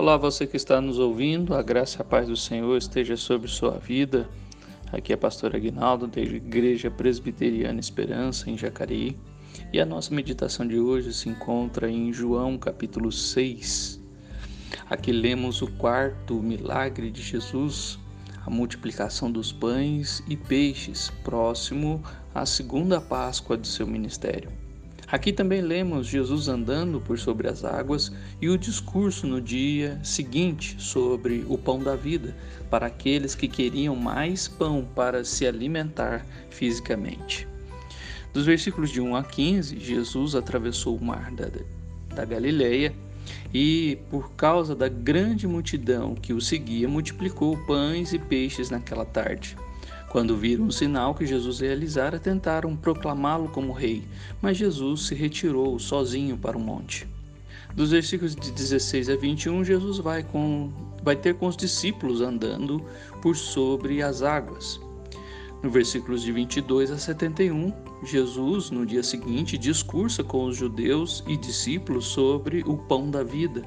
Olá, você que está nos ouvindo, a graça e a paz do Senhor esteja sobre sua vida. Aqui é pastor Aguinaldo, da Igreja Presbiteriana Esperança, em Jacareí. E a nossa meditação de hoje se encontra em João capítulo 6. Aqui lemos o quarto milagre de Jesus, a multiplicação dos pães e peixes, próximo à segunda Páscoa de seu ministério. Aqui também lemos Jesus andando por sobre as águas e o discurso no dia seguinte sobre o pão da vida para aqueles que queriam mais pão para se alimentar fisicamente. Dos versículos de 1 a 15, Jesus atravessou o mar da, da Galileia e, por causa da grande multidão que o seguia, multiplicou pães e peixes naquela tarde. Quando viram o sinal que Jesus realizara, tentaram proclamá-lo como rei, mas Jesus se retirou sozinho para o monte. Dos versículos de 16 a 21, Jesus vai, com, vai ter com os discípulos andando por sobre as águas. No versículos de 22 a 71, Jesus, no dia seguinte, discursa com os judeus e discípulos sobre o pão da vida.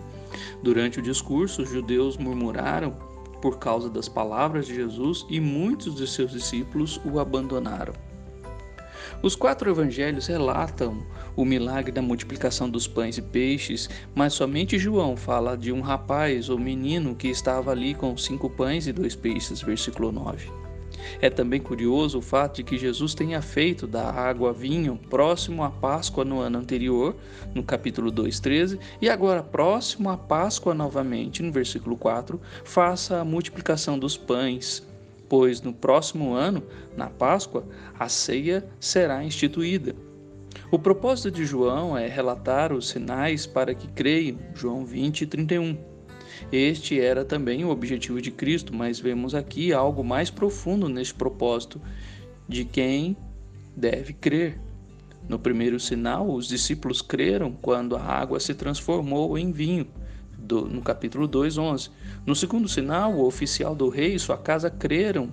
Durante o discurso, os judeus murmuraram por causa das palavras de Jesus e muitos de seus discípulos o abandonaram. Os quatro evangelhos relatam o milagre da multiplicação dos pães e peixes, mas somente João fala de um rapaz ou menino que estava ali com cinco pães e dois peixes, versículo 9. É também curioso o fato de que Jesus tenha feito da água vinho próximo à Páscoa no ano anterior, no capítulo 2:13, e agora próximo à Páscoa novamente, no versículo 4, faça a multiplicação dos pães, pois no próximo ano, na Páscoa, a ceia será instituída. O propósito de João é relatar os sinais para que creiam, João 20, 31. Este era também o objetivo de Cristo, mas vemos aqui algo mais profundo neste propósito de quem deve crer. No primeiro sinal, os discípulos creram quando a água se transformou em vinho, do, no capítulo 2, 11. No segundo sinal, o oficial do rei e sua casa creram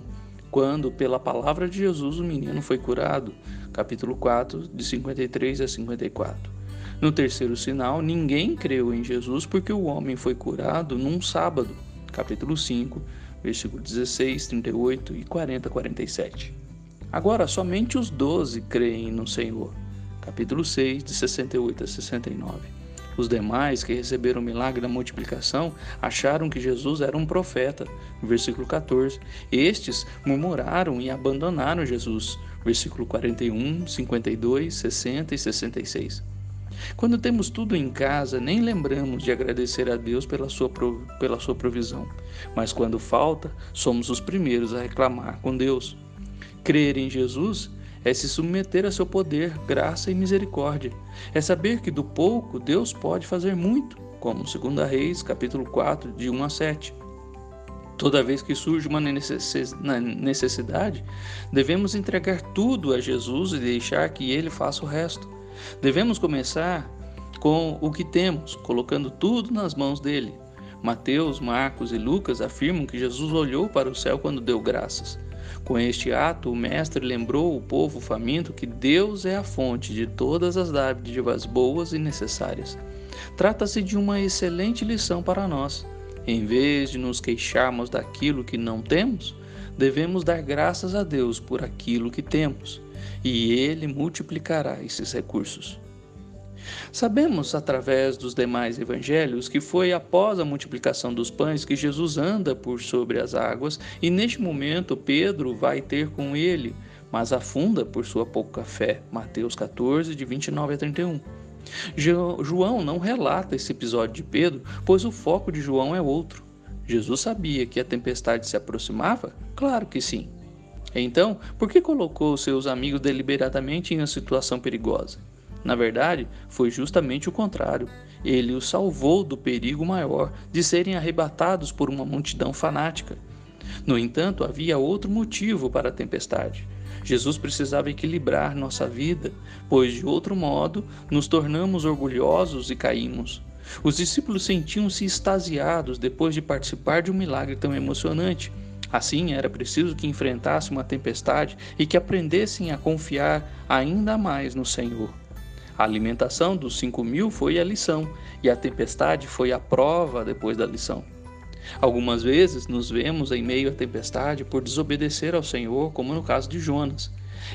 quando, pela palavra de Jesus, o menino foi curado, capítulo 4, de 53 a 54. No terceiro sinal, ninguém creu em Jesus porque o homem foi curado num sábado. Capítulo 5, versículo 16, 38 e 40, 47. Agora, somente os doze creem no Senhor. Capítulo 6, de 68 a 69. Os demais que receberam o milagre da multiplicação acharam que Jesus era um profeta. Versículo 14. Estes murmuraram e abandonaram Jesus. Versículo 41, 52, 60 e 66. Quando temos tudo em casa, nem lembramos de agradecer a Deus pela sua, pela sua provisão. Mas quando falta, somos os primeiros a reclamar com Deus. Crer em Jesus é se submeter a seu poder, graça e misericórdia. É saber que do pouco Deus pode fazer muito, como 2 Reis, capítulo 4, de 1 a 7. Toda vez que surge uma necessidade, devemos entregar tudo a Jesus e deixar que ele faça o resto. Devemos começar com o que temos, colocando tudo nas mãos dele. Mateus, Marcos e Lucas afirmam que Jesus olhou para o céu quando deu graças. Com este ato, o Mestre lembrou o povo faminto que Deus é a fonte de todas as dádivas boas e necessárias. Trata-se de uma excelente lição para nós. Em vez de nos queixarmos daquilo que não temos, devemos dar graças a Deus por aquilo que temos e ele multiplicará esses recursos. Sabemos através dos demais evangelhos que foi após a multiplicação dos pães que Jesus anda por sobre as águas e neste momento Pedro vai ter com ele, mas afunda por sua pouca fé. Mateus 14, de 29 a 31. João não relata esse episódio de Pedro, pois o foco de João é outro. Jesus sabia que a tempestade se aproximava? Claro que sim. Então, por que colocou seus amigos deliberadamente em uma situação perigosa? Na verdade, foi justamente o contrário. Ele os salvou do perigo maior de serem arrebatados por uma multidão fanática. No entanto, havia outro motivo para a tempestade. Jesus precisava equilibrar nossa vida, pois de outro modo nos tornamos orgulhosos e caímos. Os discípulos sentiam-se extasiados depois de participar de um milagre tão emocionante Assim, era preciso que enfrentassem uma tempestade e que aprendessem a confiar ainda mais no Senhor. A alimentação dos cinco mil foi a lição, e a tempestade foi a prova depois da lição. Algumas vezes nos vemos em meio à tempestade por desobedecer ao Senhor, como no caso de Jonas.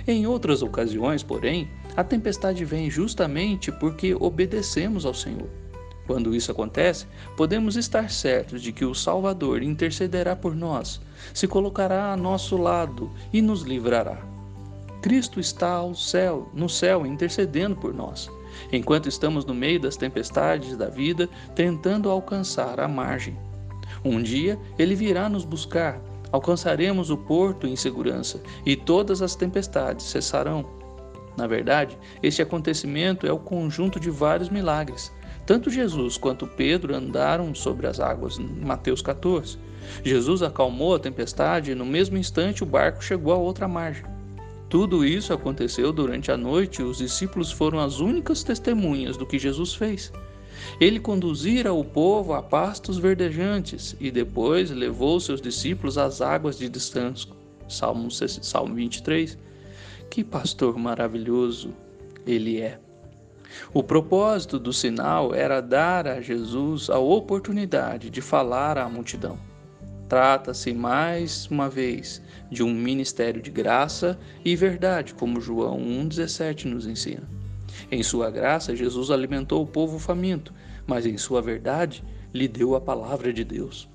Em outras ocasiões, porém, a tempestade vem justamente porque obedecemos ao Senhor. Quando isso acontece, podemos estar certos de que o Salvador intercederá por nós, se colocará a nosso lado e nos livrará. Cristo está ao céu, no céu, intercedendo por nós, enquanto estamos no meio das tempestades da vida, tentando alcançar a margem. Um dia ele virá nos buscar, alcançaremos o porto em segurança e todas as tempestades cessarão. Na verdade, este acontecimento é o conjunto de vários milagres. Tanto Jesus quanto Pedro andaram sobre as águas, Mateus 14. Jesus acalmou a tempestade e no mesmo instante o barco chegou à outra margem. Tudo isso aconteceu durante a noite e os discípulos foram as únicas testemunhas do que Jesus fez. Ele conduzira o povo a pastos verdejantes e depois levou seus discípulos às águas de descanso. Salmo, Salmo 23. Que pastor maravilhoso ele é! O propósito do sinal era dar a Jesus a oportunidade de falar à multidão. Trata-se mais uma vez de um ministério de graça e verdade, como João 1,17 nos ensina. Em sua graça, Jesus alimentou o povo faminto, mas em sua verdade, lhe deu a palavra de Deus.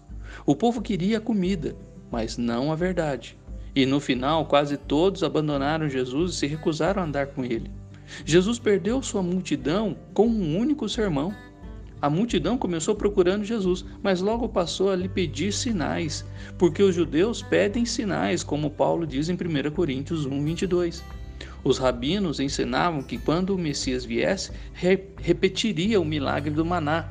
O povo queria comida, mas não a verdade. E no final, quase todos abandonaram Jesus e se recusaram a andar com ele. Jesus perdeu sua multidão com um único sermão. A multidão começou procurando Jesus, mas logo passou a lhe pedir sinais, porque os judeus pedem sinais, como Paulo diz em 1 Coríntios 1, 22. Os rabinos ensinavam que quando o Messias viesse, re repetiria o milagre do maná,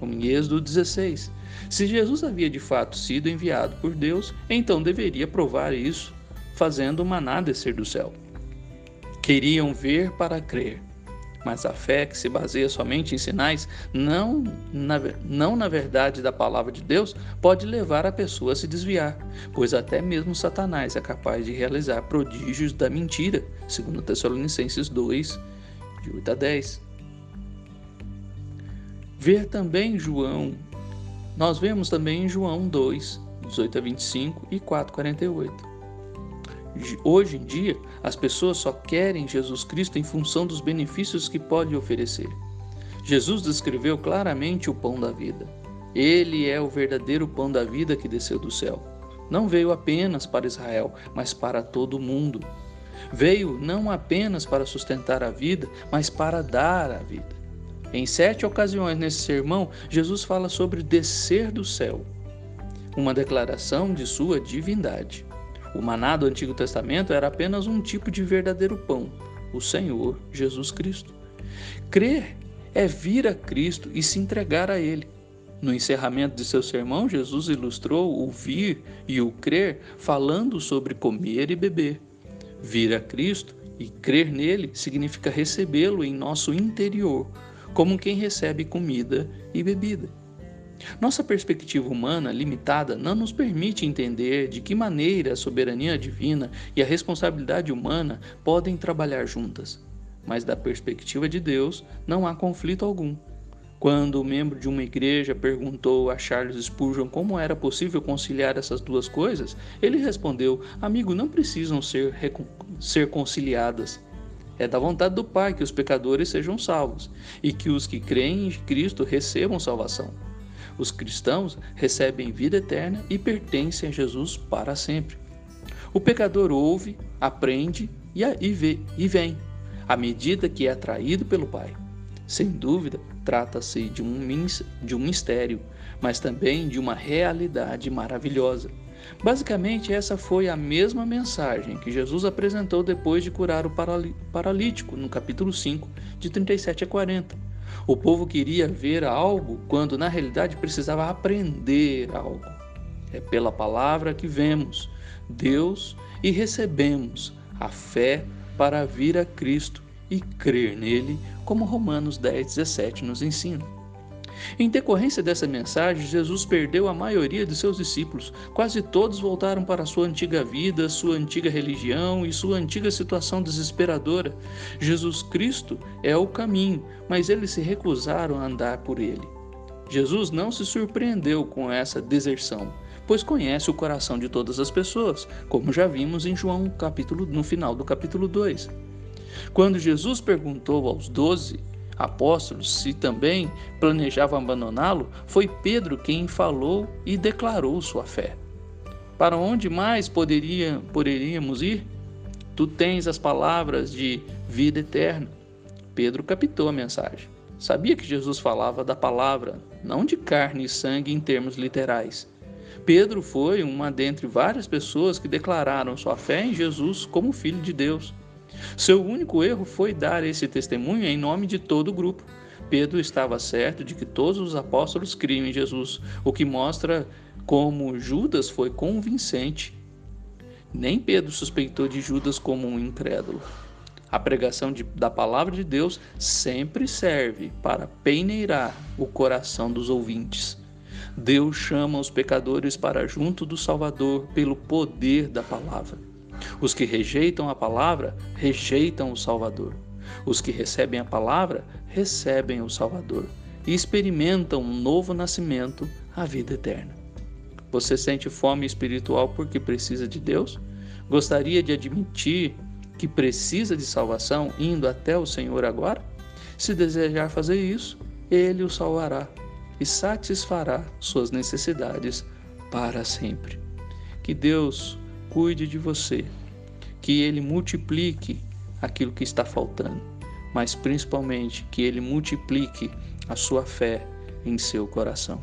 como em Êxodo 16. Se Jesus havia de fato sido enviado por Deus, então deveria provar isso, fazendo o maná descer do céu. Queriam ver para crer. Mas a fé que se baseia somente em sinais, não na, não na verdade da palavra de Deus, pode levar a pessoa a se desviar, pois até mesmo Satanás é capaz de realizar prodígios da mentira, segundo Tessalonicenses 2, de 8 a 10. Ver também João, nós vemos também em João 2, 18 a 25 e 4, 48. Hoje em dia, as pessoas só querem Jesus Cristo em função dos benefícios que pode oferecer. Jesus descreveu claramente o pão da vida. Ele é o verdadeiro pão da vida que desceu do céu. Não veio apenas para Israel, mas para todo o mundo. Veio não apenas para sustentar a vida, mas para dar a vida. Em sete ocasiões nesse sermão, Jesus fala sobre descer do céu, uma declaração de sua divindade. O maná do Antigo Testamento era apenas um tipo de verdadeiro pão, o Senhor Jesus Cristo. Crer é vir a Cristo e se entregar a Ele. No encerramento de seu sermão, Jesus ilustrou o vir e o crer falando sobre comer e beber. Vir a Cristo e crer nele significa recebê-lo em nosso interior, como quem recebe comida e bebida. Nossa perspectiva humana limitada não nos permite entender de que maneira a soberania divina e a responsabilidade humana podem trabalhar juntas. Mas da perspectiva de Deus, não há conflito algum. Quando o membro de uma igreja perguntou a Charles Spurgeon como era possível conciliar essas duas coisas, ele respondeu: Amigo, não precisam ser, ser conciliadas. É da vontade do Pai que os pecadores sejam salvos e que os que creem em Cristo recebam salvação. Os cristãos recebem vida eterna e pertencem a Jesus para sempre. O pecador ouve, aprende e, vê, e vem, à medida que é atraído pelo Pai. Sem dúvida, trata-se de um, de um mistério, mas também de uma realidade maravilhosa. Basicamente, essa foi a mesma mensagem que Jesus apresentou depois de curar o paralítico, no capítulo 5, de 37 a 40. O povo queria ver algo quando na realidade precisava aprender algo. É pela palavra que vemos Deus e recebemos a fé para vir a Cristo e crer nele, como Romanos 10, 17 nos ensina. Em decorrência dessa mensagem, Jesus perdeu a maioria de seus discípulos. Quase todos voltaram para sua antiga vida, sua antiga religião e sua antiga situação desesperadora. Jesus Cristo é o caminho, mas eles se recusaram a andar por ele. Jesus não se surpreendeu com essa deserção, pois conhece o coração de todas as pessoas, como já vimos em João capítulo no final do capítulo 2. Quando Jesus perguntou aos doze apóstolos se também planejavam abandoná-lo, foi Pedro quem falou e declarou sua fé. Para onde mais poderia, poderíamos ir? Tu tens as palavras de vida eterna. Pedro captou a mensagem. Sabia que Jesus falava da palavra, não de carne e sangue em termos literais. Pedro foi uma dentre várias pessoas que declararam sua fé em Jesus como Filho de Deus. Seu único erro foi dar esse testemunho em nome de todo o grupo. Pedro estava certo de que todos os apóstolos criam em Jesus, o que mostra como Judas foi convincente. Nem Pedro suspeitou de Judas como um incrédulo. A pregação de, da palavra de Deus sempre serve para peneirar o coração dos ouvintes. Deus chama os pecadores para junto do Salvador pelo poder da palavra. Os que rejeitam a palavra, rejeitam o Salvador. Os que recebem a palavra, recebem o Salvador e experimentam um novo nascimento, a vida eterna. Você sente fome espiritual porque precisa de Deus? Gostaria de admitir que precisa de salvação indo até o Senhor agora? Se desejar fazer isso, Ele o salvará e satisfará suas necessidades para sempre. Que Deus cuide de você, que Ele multiplique aquilo que está faltando, mas principalmente que Ele multiplique a sua fé em seu coração.